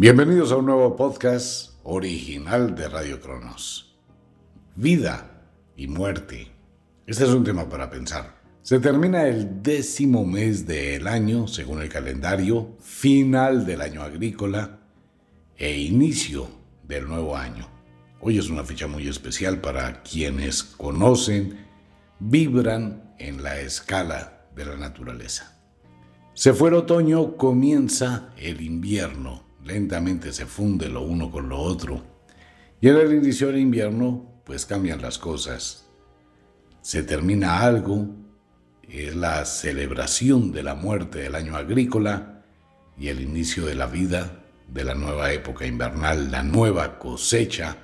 Bienvenidos a un nuevo podcast original de Radio Cronos. Vida y muerte. Este es un tema para pensar. Se termina el décimo mes del año, según el calendario, final del año agrícola e inicio del nuevo año. Hoy es una fecha muy especial para quienes conocen, vibran en la escala de la naturaleza. Se fue el otoño, comienza el invierno lentamente se funde lo uno con lo otro. Y en el inicio del invierno, pues cambian las cosas. Se termina algo, es la celebración de la muerte del año agrícola y el inicio de la vida de la nueva época invernal, la nueva cosecha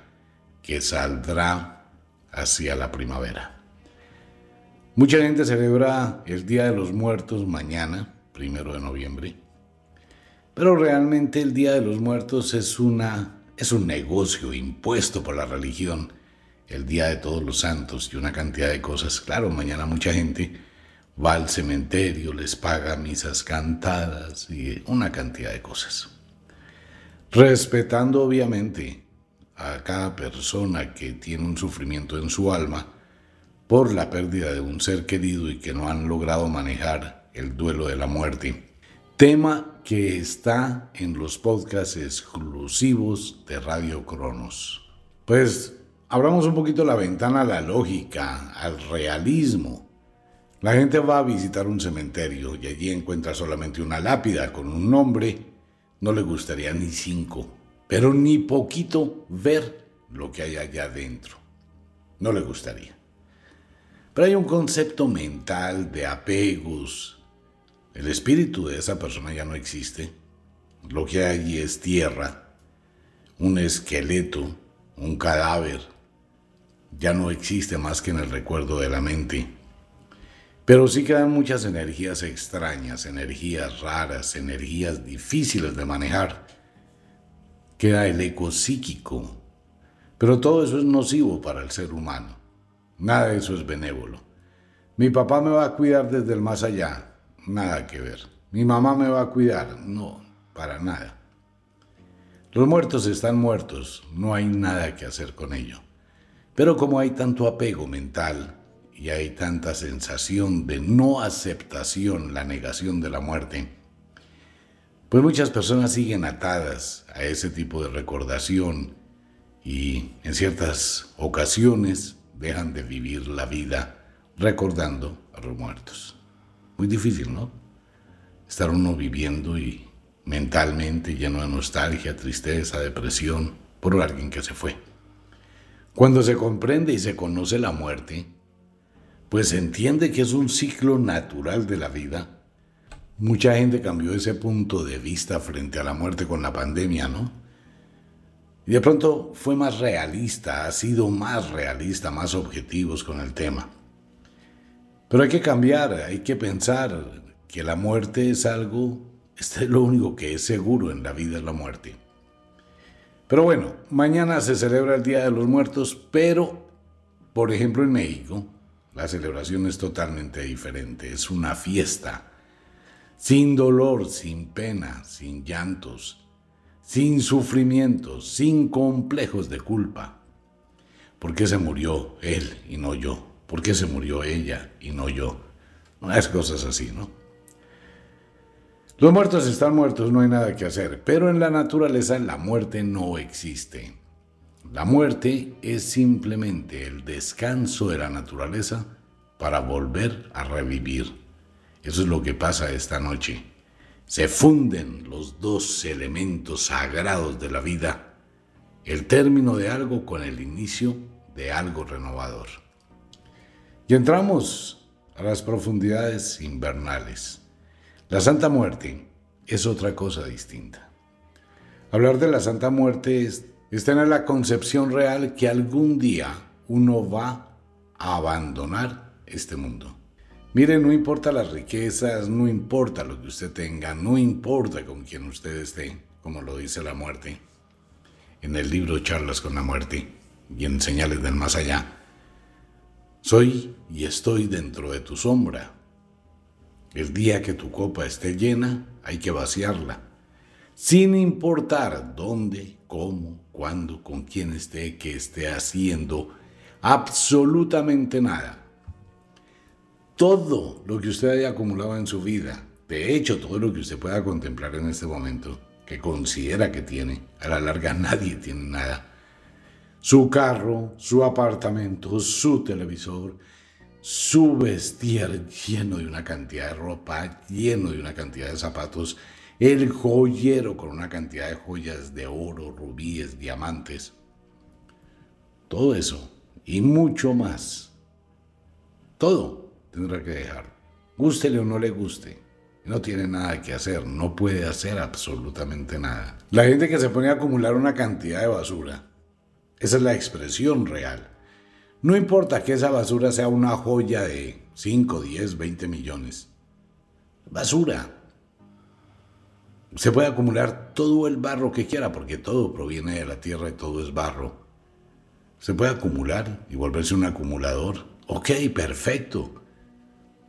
que saldrá hacia la primavera. Mucha gente celebra el Día de los Muertos mañana, primero de noviembre, pero realmente el Día de los Muertos es, una, es un negocio impuesto por la religión. El Día de Todos los Santos y una cantidad de cosas. Claro, mañana mucha gente va al cementerio, les paga misas cantadas y una cantidad de cosas. Respetando obviamente a cada persona que tiene un sufrimiento en su alma por la pérdida de un ser querido y que no han logrado manejar el duelo de la muerte. Tema que está en los podcasts exclusivos de Radio Cronos. Pues abramos un poquito la ventana a la lógica, al realismo. La gente va a visitar un cementerio y allí encuentra solamente una lápida con un nombre. No le gustaría ni cinco, pero ni poquito ver lo que hay allá adentro. No le gustaría. Pero hay un concepto mental de apegos, el espíritu de esa persona ya no existe. Lo que hay allí es tierra, un esqueleto, un cadáver. Ya no existe más que en el recuerdo de la mente. Pero sí quedan muchas energías extrañas, energías raras, energías difíciles de manejar. Queda el eco psíquico. Pero todo eso es nocivo para el ser humano. Nada de eso es benévolo. Mi papá me va a cuidar desde el más allá, nada que ver. Mi mamá me va a cuidar, no, para nada. Los muertos están muertos, no hay nada que hacer con ello. Pero como hay tanto apego mental y hay tanta sensación de no aceptación, la negación de la muerte, pues muchas personas siguen atadas a ese tipo de recordación y en ciertas ocasiones dejan de vivir la vida recordando a los muertos. Muy difícil, ¿no? Estar uno viviendo y mentalmente lleno de nostalgia, tristeza, depresión por alguien que se fue. Cuando se comprende y se conoce la muerte, pues se entiende que es un ciclo natural de la vida. Mucha gente cambió ese punto de vista frente a la muerte con la pandemia, ¿no? Y de pronto fue más realista, ha sido más realista, más objetivos con el tema. Pero hay que cambiar, hay que pensar que la muerte es algo, este es lo único que es seguro en la vida es la muerte. Pero bueno, mañana se celebra el Día de los Muertos, pero, por ejemplo, en México, la celebración es totalmente diferente, es una fiesta, sin dolor, sin pena, sin llantos, sin sufrimientos, sin complejos de culpa. ¿Por qué se murió él y no yo? ¿Por qué se murió ella y no yo? es cosas así, ¿no? Los muertos están muertos, no hay nada que hacer, pero en la naturaleza la muerte no existe. La muerte es simplemente el descanso de la naturaleza para volver a revivir. Eso es lo que pasa esta noche. Se funden los dos elementos sagrados de la vida, el término de algo con el inicio de algo renovador. Y entramos a las profundidades invernales. La Santa Muerte es otra cosa distinta. Hablar de la Santa Muerte es, tener la concepción real que algún día uno va a abandonar este mundo. Mire, no importa las riquezas, no importa lo que usted tenga, no importa con quién usted esté, como lo dice la muerte. En el libro Charlas con la muerte y en Señales del Más Allá, soy y estoy dentro de tu sombra. El día que tu copa esté llena, hay que vaciarla. sin importar dónde, cómo, cuándo, con quién esté, qué esté haciendo, absolutamente nada. Todo lo que usted haya acumulado en su vida, de hecho todo lo que usted pueda contemplar en este momento, que considera que tiene, a la larga nadie tiene nada. Su carro, su apartamento, su televisor, su vestir lleno de una cantidad de ropa, lleno de una cantidad de zapatos, el joyero con una cantidad de joyas de oro, rubíes, diamantes. Todo eso y mucho más. Todo tendrá que dejar. Gústele o no le guste. No tiene nada que hacer, no puede hacer absolutamente nada. La gente que se pone a acumular una cantidad de basura, esa es la expresión real. No importa que esa basura sea una joya de 5, 10, 20 millones. Basura. Se puede acumular todo el barro que quiera porque todo proviene de la tierra y todo es barro. Se puede acumular y volverse un acumulador. Ok, perfecto.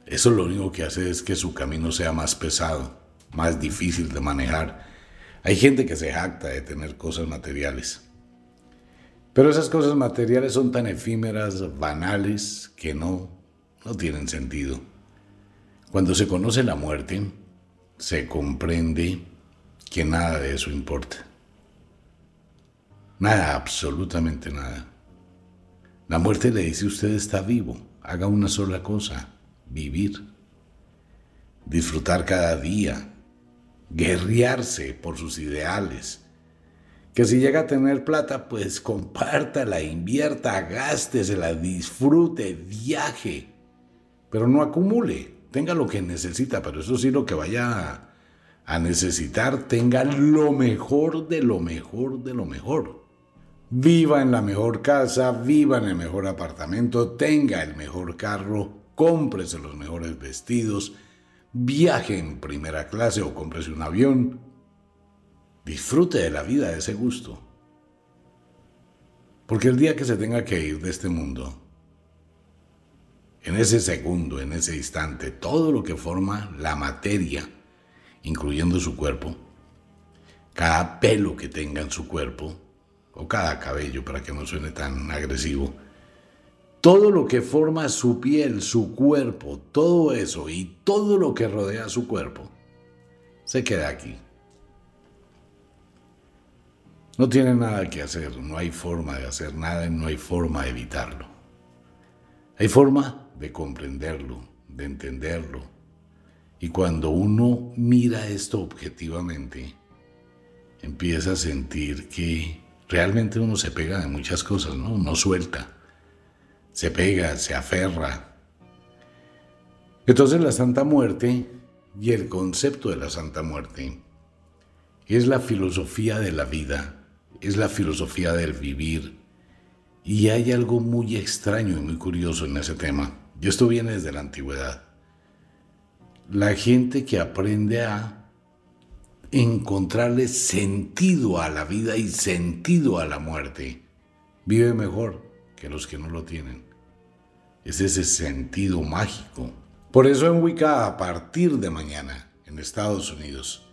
Eso lo único que hace es que su camino sea más pesado, más difícil de manejar. Hay gente que se jacta de tener cosas materiales. Pero esas cosas materiales son tan efímeras, banales, que no, no tienen sentido. Cuando se conoce la muerte, se comprende que nada de eso importa. Nada, absolutamente nada. La muerte le dice usted está vivo, haga una sola cosa, vivir. Disfrutar cada día, guerrearse por sus ideales, que si llega a tener plata, pues compártala, invierta, gástesela, disfrute, viaje, pero no acumule, tenga lo que necesita, pero eso sí lo que vaya a necesitar, tenga lo mejor de lo mejor de lo mejor. Viva en la mejor casa, viva en el mejor apartamento, tenga el mejor carro, cómprese los mejores vestidos, viaje en primera clase o cómprese un avión, Disfrute de la vida de ese gusto. Porque el día que se tenga que ir de este mundo, en ese segundo, en ese instante, todo lo que forma la materia, incluyendo su cuerpo, cada pelo que tenga en su cuerpo, o cada cabello para que no suene tan agresivo, todo lo que forma su piel, su cuerpo, todo eso y todo lo que rodea su cuerpo, se queda aquí. No tiene nada que hacer, no hay forma de hacer nada y no hay forma de evitarlo. Hay forma de comprenderlo, de entenderlo. Y cuando uno mira esto objetivamente, empieza a sentir que realmente uno se pega de muchas cosas, ¿no? Uno suelta, se pega, se aferra. Entonces la Santa Muerte y el concepto de la Santa Muerte es la filosofía de la vida es la filosofía del vivir. Y hay algo muy extraño y muy curioso en ese tema. Y esto viene desde la antigüedad. La gente que aprende a encontrarle sentido a la vida y sentido a la muerte, vive mejor que los que no lo tienen. Es ese sentido mágico. Por eso en Wicca, a partir de mañana, en Estados Unidos,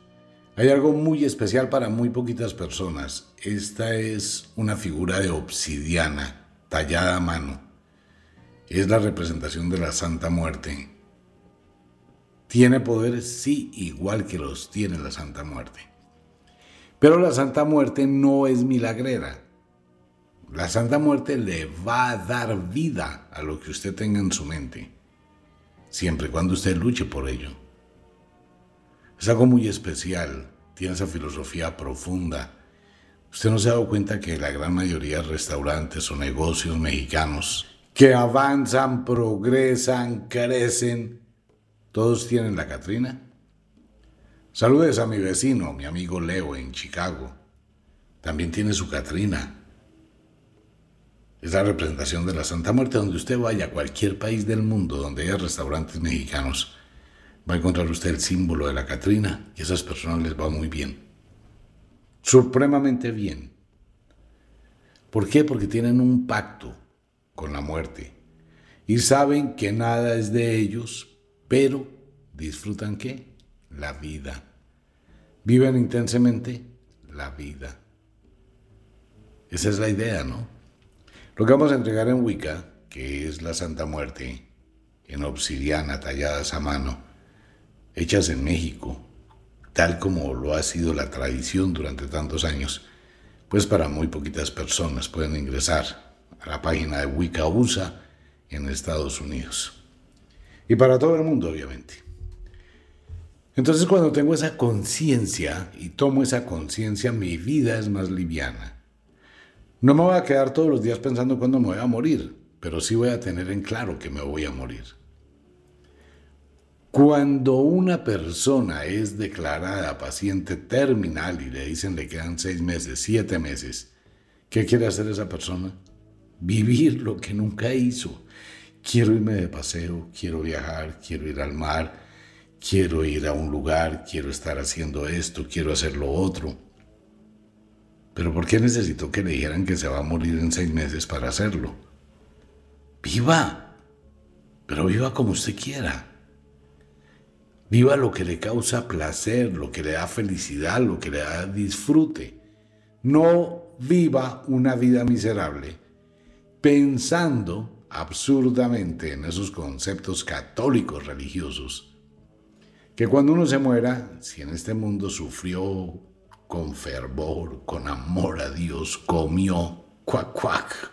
hay algo muy especial para muy poquitas personas. Esta es una figura de obsidiana, tallada a mano. Es la representación de la Santa Muerte. ¿Tiene poderes? Sí, igual que los tiene la Santa Muerte. Pero la Santa Muerte no es milagrera. La Santa Muerte le va a dar vida a lo que usted tenga en su mente, siempre y cuando usted luche por ello. Es algo muy especial, tiene esa filosofía profunda. Usted no se ha dado cuenta que la gran mayoría de restaurantes o negocios mexicanos que avanzan, progresan, crecen, todos tienen la Catrina. Saludes a mi vecino, mi amigo Leo en Chicago. También tiene su Catrina. Es la representación de la Santa Muerte donde usted vaya a cualquier país del mundo donde haya restaurantes mexicanos va a encontrar usted el símbolo de la Catrina y a esas personas les va muy bien. Supremamente bien. ¿Por qué? Porque tienen un pacto con la muerte y saben que nada es de ellos, pero disfrutan qué? La vida. Viven intensamente la vida. Esa es la idea, ¿no? Lo que vamos a entregar en Wicca, que es la Santa Muerte, en obsidiana talladas a mano, hechas en México, tal como lo ha sido la tradición durante tantos años, pues para muy poquitas personas pueden ingresar a la página de Wicca USA en Estados Unidos. Y para todo el mundo, obviamente. Entonces cuando tengo esa conciencia y tomo esa conciencia, mi vida es más liviana. No me voy a quedar todos los días pensando cuándo me voy a morir, pero sí voy a tener en claro que me voy a morir. Cuando una persona es declarada paciente terminal y le dicen le quedan seis meses, siete meses, ¿qué quiere hacer esa persona? Vivir lo que nunca hizo. Quiero irme de paseo, quiero viajar, quiero ir al mar, quiero ir a un lugar, quiero estar haciendo esto, quiero hacer lo otro. Pero ¿por qué necesito que le dijeran que se va a morir en seis meses para hacerlo? Viva, pero viva como usted quiera. Viva lo que le causa placer, lo que le da felicidad, lo que le da disfrute. No viva una vida miserable pensando absurdamente en esos conceptos católicos religiosos que cuando uno se muera, si en este mundo sufrió con fervor, con amor a Dios, comió, cuac, cuac,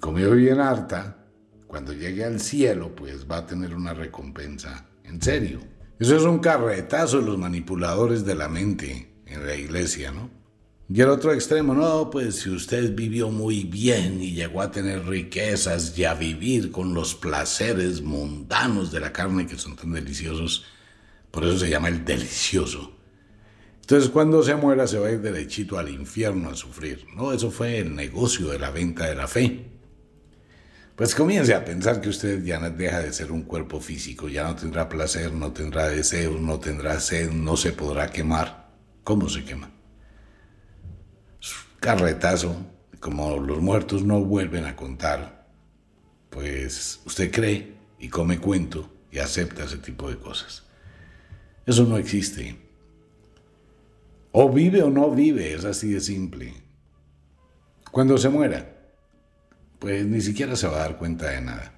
comió bien harta, cuando llegue al cielo, pues va a tener una recompensa. En serio. Eso es un carretazo de los manipuladores de la mente en la iglesia, ¿no? Y el otro extremo, no, pues si usted vivió muy bien y llegó a tener riquezas y a vivir con los placeres mundanos de la carne que son tan deliciosos, por eso se llama el delicioso. Entonces cuando se muera se va a ir derechito al infierno a sufrir. No, eso fue el negocio de la venta de la fe. Pues comience a pensar que usted ya deja de ser un cuerpo físico, ya no tendrá placer, no tendrá deseos, no tendrá sed, no se podrá quemar. ¿Cómo se quema? Carretazo, como los muertos no vuelven a contar, pues usted cree y come cuento y acepta ese tipo de cosas. Eso no existe. O vive o no vive, es así de simple. Cuando se muera, pues ni siquiera se va a dar cuenta de nada.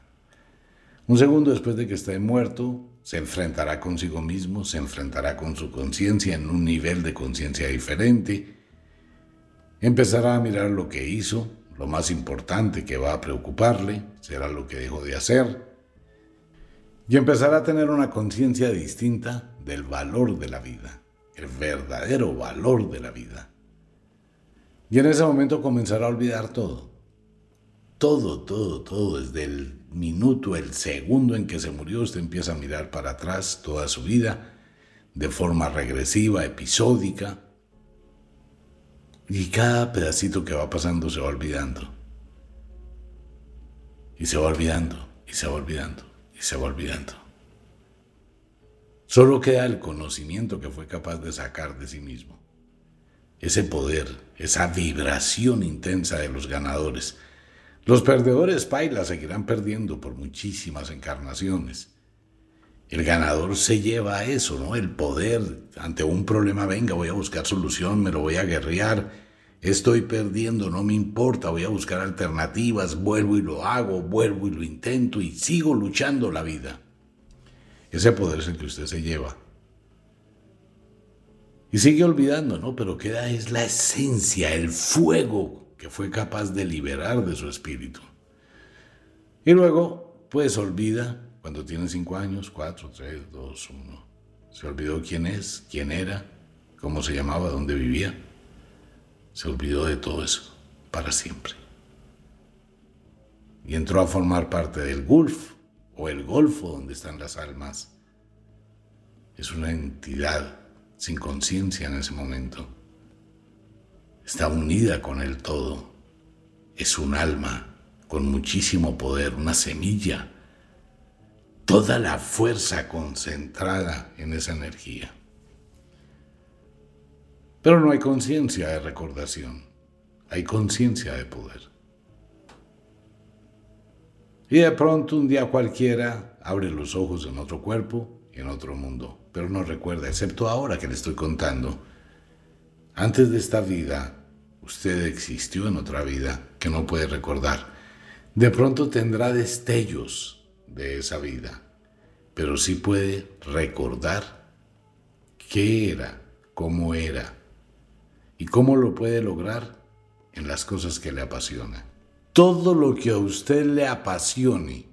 Un segundo después de que esté muerto, se enfrentará consigo mismo, se enfrentará con su conciencia en un nivel de conciencia diferente, empezará a mirar lo que hizo, lo más importante que va a preocuparle, será lo que dejó de hacer, y empezará a tener una conciencia distinta del valor de la vida, el verdadero valor de la vida. Y en ese momento comenzará a olvidar todo. Todo, todo, todo, desde el minuto, el segundo en que se murió, usted empieza a mirar para atrás toda su vida de forma regresiva, episódica, y cada pedacito que va pasando se va olvidando. Y se va olvidando, y se va olvidando, y se va olvidando. Solo queda el conocimiento que fue capaz de sacar de sí mismo. Ese poder, esa vibración intensa de los ganadores. Los perdedores paila seguirán perdiendo por muchísimas encarnaciones. El ganador se lleva a eso, ¿no? El poder ante un problema, venga, voy a buscar solución, me lo voy a guerrear, estoy perdiendo, no me importa, voy a buscar alternativas, vuelvo y lo hago, vuelvo y lo intento y sigo luchando la vida. Ese poder es el que usted se lleva. Y sigue olvidando, ¿no? Pero queda es la esencia, el fuego que fue capaz de liberar de su espíritu. Y luego, pues olvida cuando tiene cinco años, cuatro, tres, dos, uno. Se olvidó quién es, quién era, cómo se llamaba, dónde vivía. Se olvidó de todo eso para siempre. Y entró a formar parte del Gulf, o el golfo donde están las almas, es una entidad sin conciencia en ese momento. Está unida con el todo. Es un alma con muchísimo poder, una semilla. Toda la fuerza concentrada en esa energía. Pero no hay conciencia de recordación, hay conciencia de poder. Y de pronto un día cualquiera abre los ojos en otro cuerpo y en otro mundo, pero no recuerda, excepto ahora que le estoy contando, Antes de esta vida, usted existió en otra vida que no puede recordar. De pronto tendrá destellos de esa vida, pero sí puede recordar qué era, cómo era y cómo lo puede lograr en las cosas que le apasionan. Todo lo que a usted le apasione,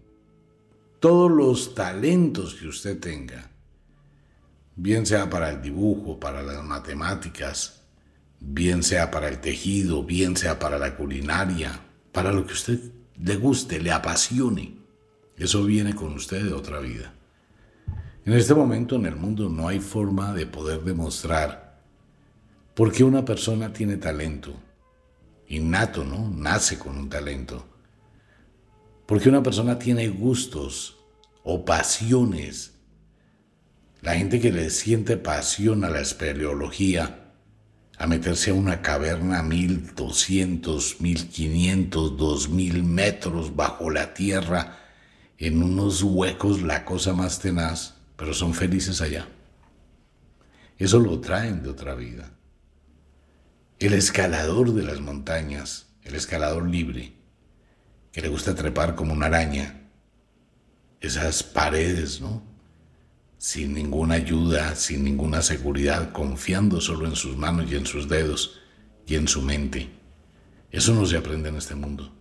todos los talentos que usted tenga, bien sea para el dibujo, para las matemáticas, bien sea para el tejido, bien sea para la culinaria, para lo que usted le guste, le apasione. Eso viene con usted de otra vida. En este momento en el mundo no hay forma de poder demostrar por qué una persona tiene talento. Innato, ¿no? Nace con un talento. Porque una persona tiene gustos o pasiones. La gente que le siente pasión a la espeleología a meterse a una caverna a 1200, 1500, 2000 metros bajo la tierra, en unos huecos, la cosa más tenaz, pero son felices allá. Eso lo traen de otra vida. El escalador de las montañas, el escalador libre, que le gusta trepar como una araña, esas paredes, ¿no? Sin ninguna ayuda, sin ninguna seguridad, confiando solo en sus manos y en sus dedos y en su mente. Eso no se aprende en este mundo.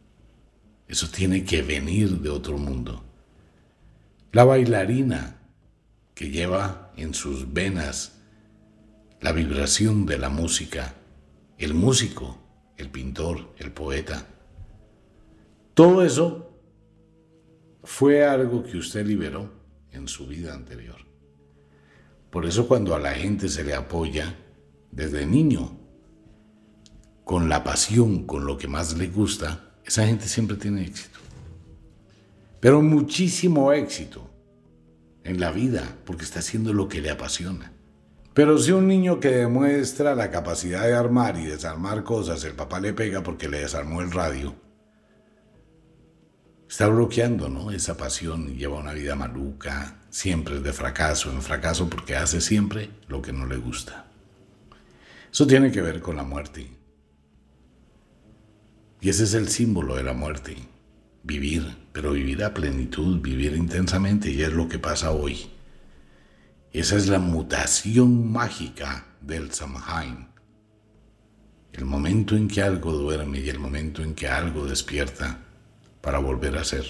Eso tiene que venir de otro mundo. La bailarina que lleva en sus venas la vibración de la música, el músico, el pintor, el poeta. Todo eso fue algo que usted liberó en su vida anterior. Por eso cuando a la gente se le apoya desde niño, con la pasión, con lo que más le gusta, esa gente siempre tiene éxito. Pero muchísimo éxito en la vida, porque está haciendo lo que le apasiona. Pero si un niño que demuestra la capacidad de armar y desarmar cosas, el papá le pega porque le desarmó el radio, está bloqueando ¿no? esa pasión y lleva una vida maluca, siempre es de fracaso en fracaso porque hace siempre lo que no le gusta. Eso tiene que ver con la muerte. Y ese es el símbolo de la muerte. Vivir, pero vivir a plenitud, vivir intensamente, y es lo que pasa hoy. Esa es la mutación mágica del Samhain. El momento en que algo duerme y el momento en que algo despierta para volver a ser.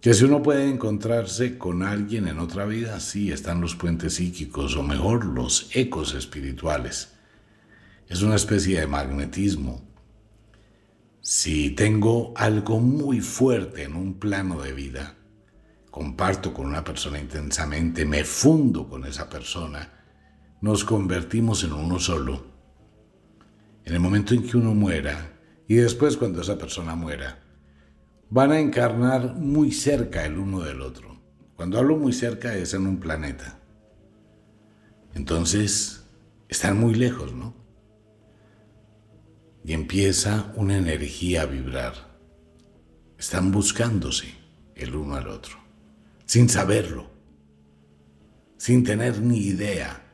Que si uno puede encontrarse con alguien en otra vida, sí están los puentes psíquicos, o mejor, los ecos espirituales. Es una especie de magnetismo. Si tengo algo muy fuerte en un plano de vida, comparto con una persona intensamente, me fundo con esa persona, nos convertimos en uno solo. En el momento en que uno muera, y después cuando esa persona muera, van a encarnar muy cerca el uno del otro. Cuando hablo muy cerca es en un planeta. Entonces, están muy lejos, ¿no? Y empieza una energía a vibrar. Están buscándose el uno al otro, sin saberlo, sin tener ni idea.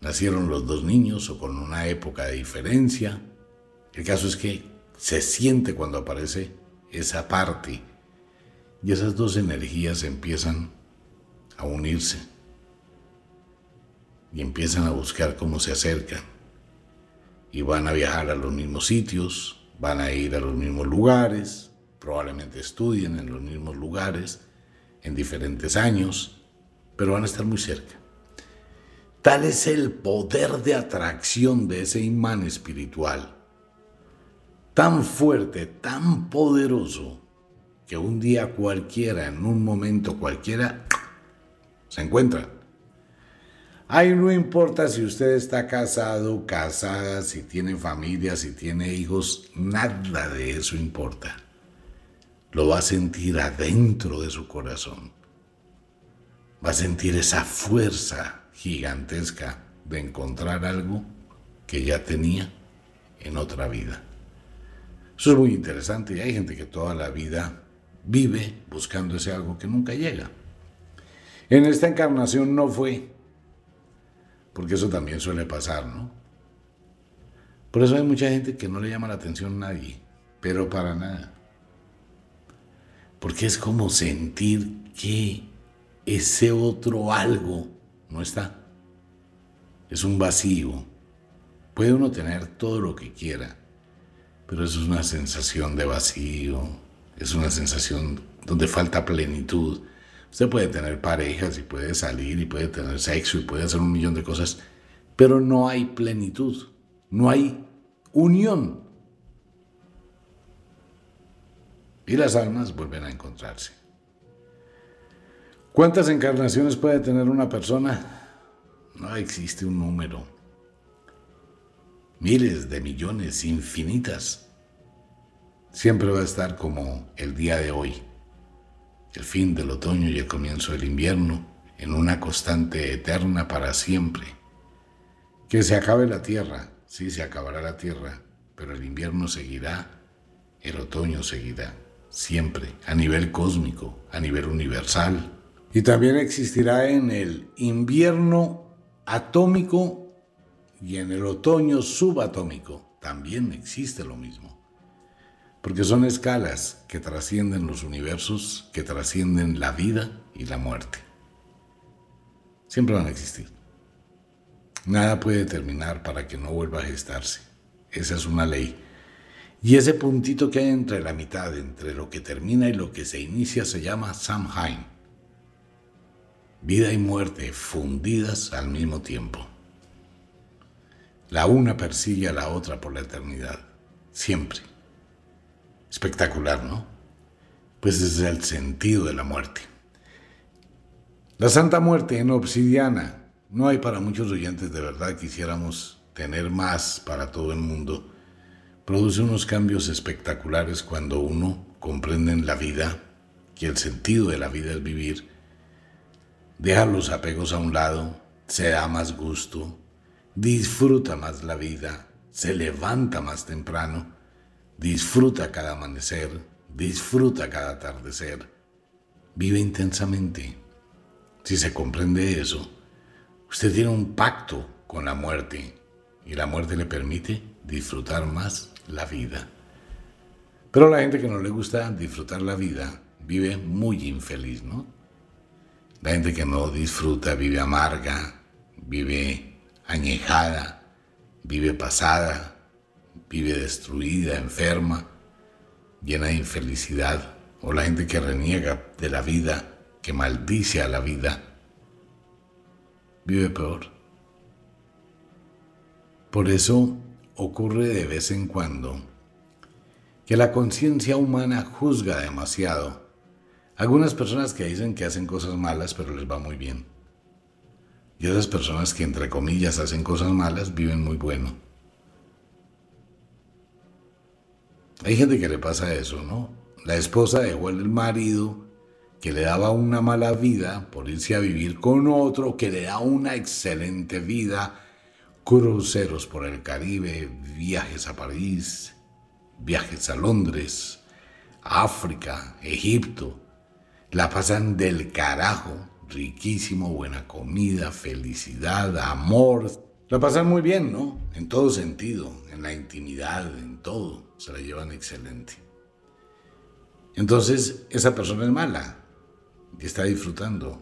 Nacieron los dos niños o con una época de diferencia. El caso es que se siente cuando aparece esa parte. Y esas dos energías empiezan a unirse. Y empiezan a buscar cómo se acercan. Y van a viajar a los mismos sitios, van a ir a los mismos lugares, probablemente estudien en los mismos lugares en diferentes años, pero van a estar muy cerca. Tal es el poder de atracción de ese imán espiritual tan fuerte, tan poderoso, que un día cualquiera, en un momento cualquiera, se encuentran. Ahí no importa si usted está casado, casada, si tiene familia, si tiene hijos, nada de eso importa. Lo va a sentir adentro de su corazón. Va a sentir esa fuerza gigantesca de encontrar algo que ya tenía en otra vida. Eso es muy interesante y hay gente que toda la vida vive buscando ese algo que nunca llega. En esta encarnación no fue, porque eso también suele pasar, ¿no? Por eso hay mucha gente que no le llama la atención a nadie, pero para nada. Porque es como sentir que ese otro algo no está. Es un vacío. Puede uno tener todo lo que quiera, pero es una sensación de vacío, es una sensación donde falta plenitud. Usted puede tener parejas y puede salir y puede tener sexo y puede hacer un millón de cosas, pero no hay plenitud, no hay unión. Y las almas vuelven a encontrarse. ¿Cuántas encarnaciones puede tener una persona? No existe un número. Miles de millones, infinitas. Siempre va a estar como el día de hoy, el fin del otoño y el comienzo del invierno, en una constante eterna para siempre. Que se acabe la tierra, sí se acabará la tierra, pero el invierno seguirá, el otoño seguirá, siempre, a nivel cósmico, a nivel universal, y también existirá en el invierno atómico y en el otoño subatómico. También existe lo mismo. Porque son escalas que trascienden los universos, que trascienden la vida y la muerte. Siempre van a existir. Nada puede terminar para que no vuelva a gestarse. Esa es una ley. Y ese puntito que hay entre la mitad, entre lo que termina y lo que se inicia, se llama Samhain vida y muerte fundidas al mismo tiempo. La una persigue a la otra por la eternidad, siempre. Espectacular, ¿no? Pues es el sentido de la muerte. La Santa Muerte en obsidiana. No hay para muchos oyentes de verdad, quisiéramos tener más para todo el mundo. Produce unos cambios espectaculares cuando uno comprende en la vida que el sentido de la vida es vivir deja los apegos a un lado, se da más gusto, disfruta más la vida, se levanta más temprano, disfruta cada amanecer, disfruta cada atardecer, vive intensamente. Si se comprende eso, usted tiene un pacto con la muerte y la muerte le permite disfrutar más la vida. Pero la gente que no le gusta disfrutar la vida vive muy infeliz, ¿no? La gente que no disfruta vive amarga, vive añejada, vive pasada, vive destruida, enferma, llena de infelicidad. O la gente que reniega de la vida, que maldice a la vida, vive peor. Por eso ocurre de vez en cuando que la conciencia humana juzga demasiado algunas personas que dicen que hacen cosas malas pero les va muy bien. Y esas personas que entre comillas hacen cosas malas viven muy bueno. Hay gente que le pasa eso, ¿no? La esposa dejó el marido que le daba una mala vida por irse a vivir con otro que le da una excelente vida, cruceros por el Caribe, viajes a París, viajes a Londres, África, Egipto, la pasan del carajo, riquísimo, buena comida, felicidad, amor. La pasan muy bien, ¿no? En todo sentido, en la intimidad, en todo, se la llevan excelente. Entonces, esa persona es mala y está disfrutando.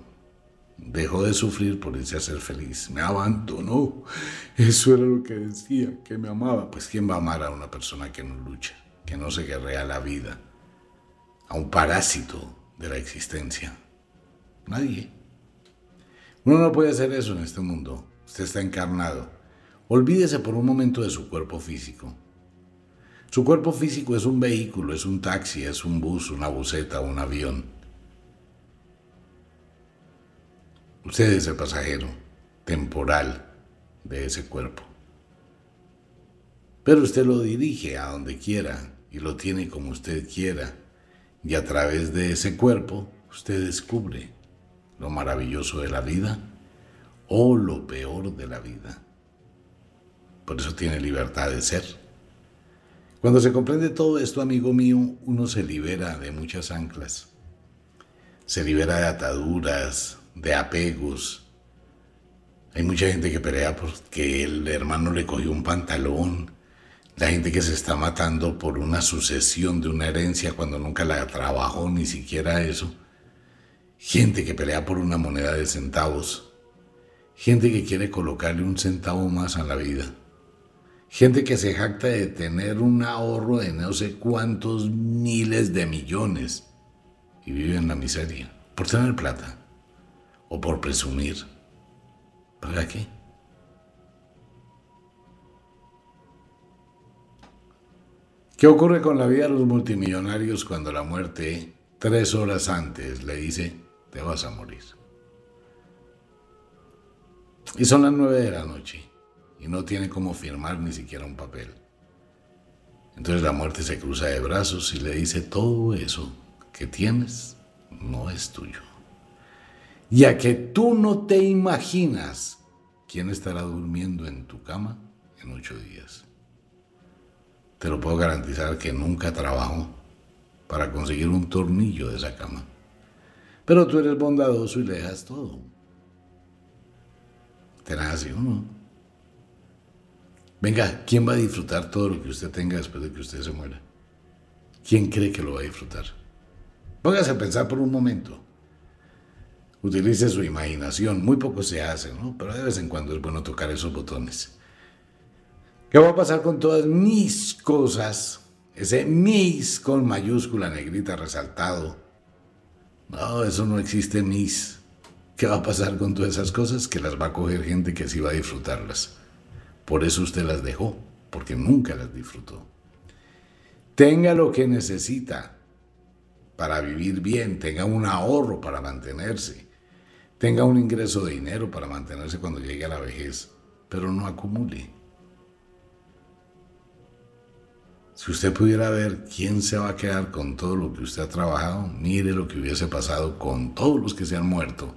Dejó de sufrir por irse a ser feliz. Me abandonó. Eso era lo que decía, que me amaba. Pues ¿quién va a amar a una persona que no lucha, que no se guerrea la vida? A un parásito de la existencia. Nadie. Uno no puede hacer eso en este mundo. Usted está encarnado. Olvídese por un momento de su cuerpo físico. Su cuerpo físico es un vehículo, es un taxi, es un bus, una buseta, un avión. Usted es el pasajero temporal de ese cuerpo. Pero usted lo dirige a donde quiera y lo tiene como usted quiera y a través de ese cuerpo usted descubre lo maravilloso de la vida o lo peor de la vida. Por eso tiene libertad de ser. Cuando se comprende todo esto, amigo mío, uno se libera de muchas anclas. Se libera de ataduras, de apegos. Hay mucha gente que pelea porque el hermano le cogió un pantalón. La gente que se está matando por una sucesión de una herencia cuando nunca la trabajó, ni siquiera eso. Gente que pelea por una moneda de centavos. Gente que quiere colocarle un centavo más a la vida. Gente que se jacta de tener un ahorro de no sé cuántos miles de millones y vive en la miseria por tener plata o por presumir. ¿Para qué? ¿Qué ocurre con la vida de los multimillonarios cuando la muerte, tres horas antes, le dice, te vas a morir? Y son las nueve de la noche y no tiene cómo firmar ni siquiera un papel. Entonces la muerte se cruza de brazos y le dice, todo eso que tienes no es tuyo. Ya que tú no te imaginas quién estará durmiendo en tu cama en ocho días. Te lo puedo garantizar que nunca trabajo para conseguir un tornillo de esa cama. Pero tú eres bondadoso y le dejas todo. Te así uno. Venga, ¿quién va a disfrutar todo lo que usted tenga después de que usted se muera? ¿Quién cree que lo va a disfrutar? Póngase a pensar por un momento. Utilice su imaginación. Muy poco se hace, ¿no? Pero de vez en cuando es bueno tocar esos botones. ¿Qué va a pasar con todas mis cosas? Ese mis con mayúscula negrita resaltado. No, eso no existe mis. ¿Qué va a pasar con todas esas cosas? Que las va a coger gente que sí va a disfrutarlas. Por eso usted las dejó, porque nunca las disfrutó. Tenga lo que necesita para vivir bien, tenga un ahorro para mantenerse, tenga un ingreso de dinero para mantenerse cuando llegue a la vejez, pero no acumule. Si usted pudiera ver quién se va a quedar con todo lo que usted ha trabajado, mire lo que hubiese pasado con todos los que se han muerto.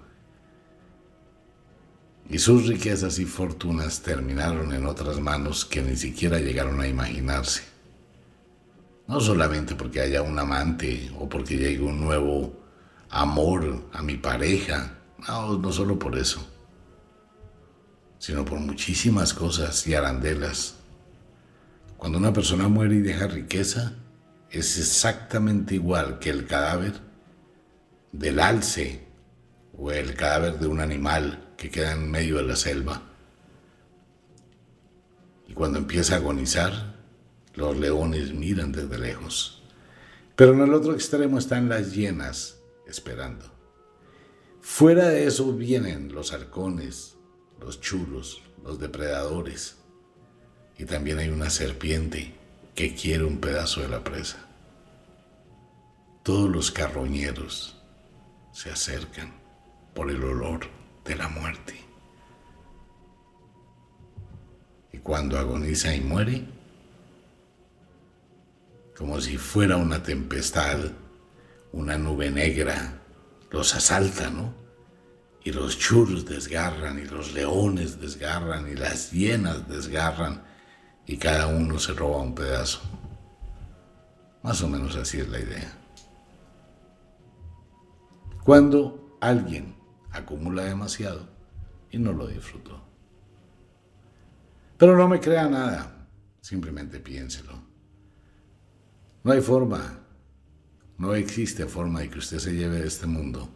Y sus riquezas y fortunas terminaron en otras manos que ni siquiera llegaron a imaginarse. No solamente porque haya un amante o porque llegue un nuevo amor a mi pareja. No, no solo por eso. Sino por muchísimas cosas y arandelas. Cuando una persona muere y deja riqueza, es exactamente igual que el cadáver del alce o el cadáver de un animal que queda en medio de la selva. Y cuando empieza a agonizar, los leones miran desde lejos. Pero en el otro extremo están las hienas esperando. Fuera de eso vienen los halcones, los chulos, los depredadores. Y también hay una serpiente que quiere un pedazo de la presa. Todos los carroñeros se acercan por el olor de la muerte. Y cuando agoniza y muere, como si fuera una tempestad, una nube negra, los asalta, ¿no? Y los churros desgarran, y los leones desgarran, y las hienas desgarran, y cada uno se roba un pedazo. Más o menos así es la idea. Cuando alguien acumula demasiado y no lo disfrutó. Pero no me crea nada, simplemente piénselo. No hay forma, no existe forma de que usted se lleve de este mundo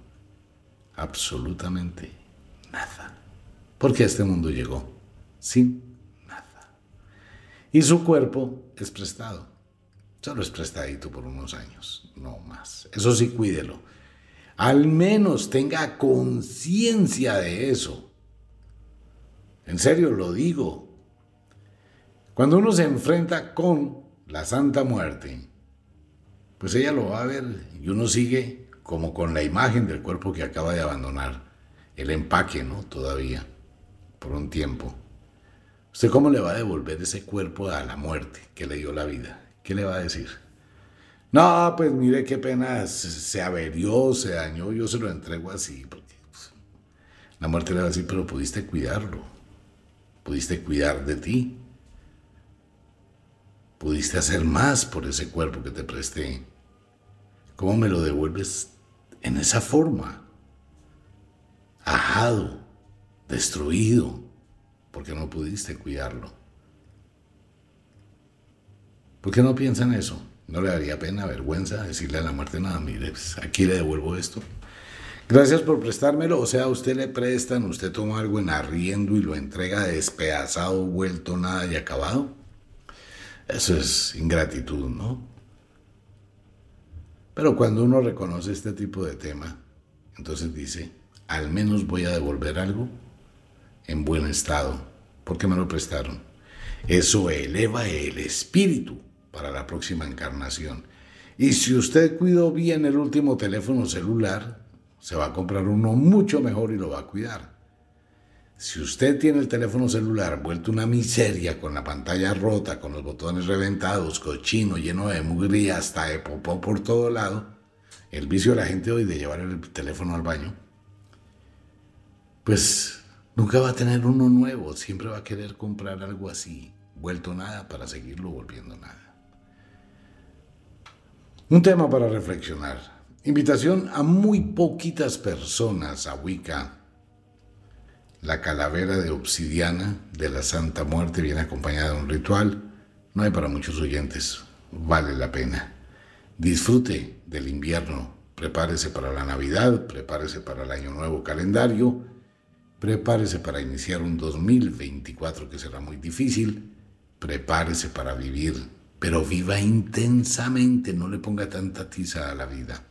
absolutamente nada. Porque este mundo llegó sin. Y su cuerpo es prestado. Solo es prestadito por unos años, no más. Eso sí, cuídelo. Al menos tenga conciencia de eso. En serio lo digo. Cuando uno se enfrenta con la Santa Muerte, pues ella lo va a ver y uno sigue como con la imagen del cuerpo que acaba de abandonar, el empaque, ¿no? Todavía, por un tiempo. ¿Usted cómo le va a devolver ese cuerpo a la muerte que le dio la vida? ¿Qué le va a decir? No, pues mire qué pena, se, averió, se dañó, yo se lo entrego así, porque pues, la muerte le va a decir, pero pudiste cuidarlo, pudiste cuidar de ti, pudiste hacer más por ese cuerpo que te presté. ¿Cómo me lo devuelves en esa forma? Ajado, destruido, porque no pudiste cuidarlo. ¿Por qué no piensan eso? ¿No le daría pena, vergüenza decirle a la muerte, nada, mire, pues, aquí le devuelvo esto? Gracias por prestármelo, o sea, usted le prestan, usted toma algo en arriendo y lo entrega despedazado, vuelto, nada y acabado. Eso es ingratitud, ¿no? Pero cuando uno reconoce este tipo de tema, entonces dice, al menos voy a devolver algo en buen estado, porque me lo prestaron. Eso eleva el espíritu para la próxima encarnación. Y si usted cuidó bien el último teléfono celular, se va a comprar uno mucho mejor y lo va a cuidar. Si usted tiene el teléfono celular vuelto una miseria con la pantalla rota, con los botones reventados, cochino, lleno de mugre hasta de popó por todo lado, el vicio de la gente hoy de llevar el teléfono al baño, pues nunca va a tener uno nuevo, siempre va a querer comprar algo así, vuelto nada para seguirlo volviendo nada. Un tema para reflexionar. Invitación a muy poquitas personas a Wicca la calavera de obsidiana de la Santa Muerte viene acompañada de un ritual. No hay para muchos oyentes. Vale la pena. Disfrute del invierno. Prepárese para la Navidad, prepárese para el Año Nuevo calendario, prepárese para iniciar un 2024 que será muy difícil, prepárese para vivir, pero viva intensamente, no le ponga tanta tiza a la vida.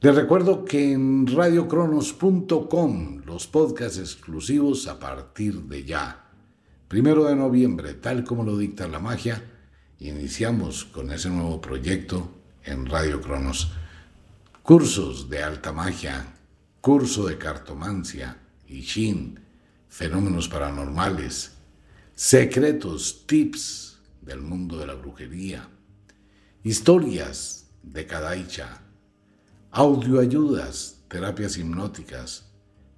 Les recuerdo que en radiocronos.com los podcasts exclusivos a partir de ya. Primero de noviembre, tal como lo dicta la magia, iniciamos con ese nuevo proyecto en Radio Cronos. Cursos de alta magia, curso de cartomancia, y Shin, fenómenos paranormales, secretos, tips del mundo de la brujería, historias de Kadaicha audioayudas, terapias hipnóticas,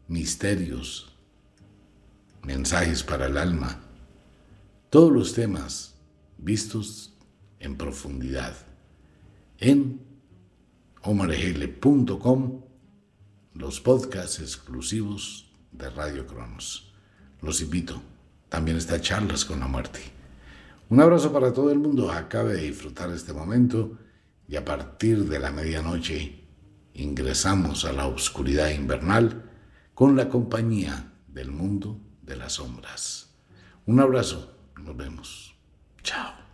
misterios, mensajes para el alma, todos los temas vistos en profundidad en omargele.com, los podcasts exclusivos de Radio Cronos. Los invito. También está Charlas con la Muerte. Un abrazo para todo el mundo. Acabe de disfrutar este momento y a partir de la medianoche ingresamos a la oscuridad invernal con la compañía del mundo de las sombras. Un abrazo, nos vemos. Chao.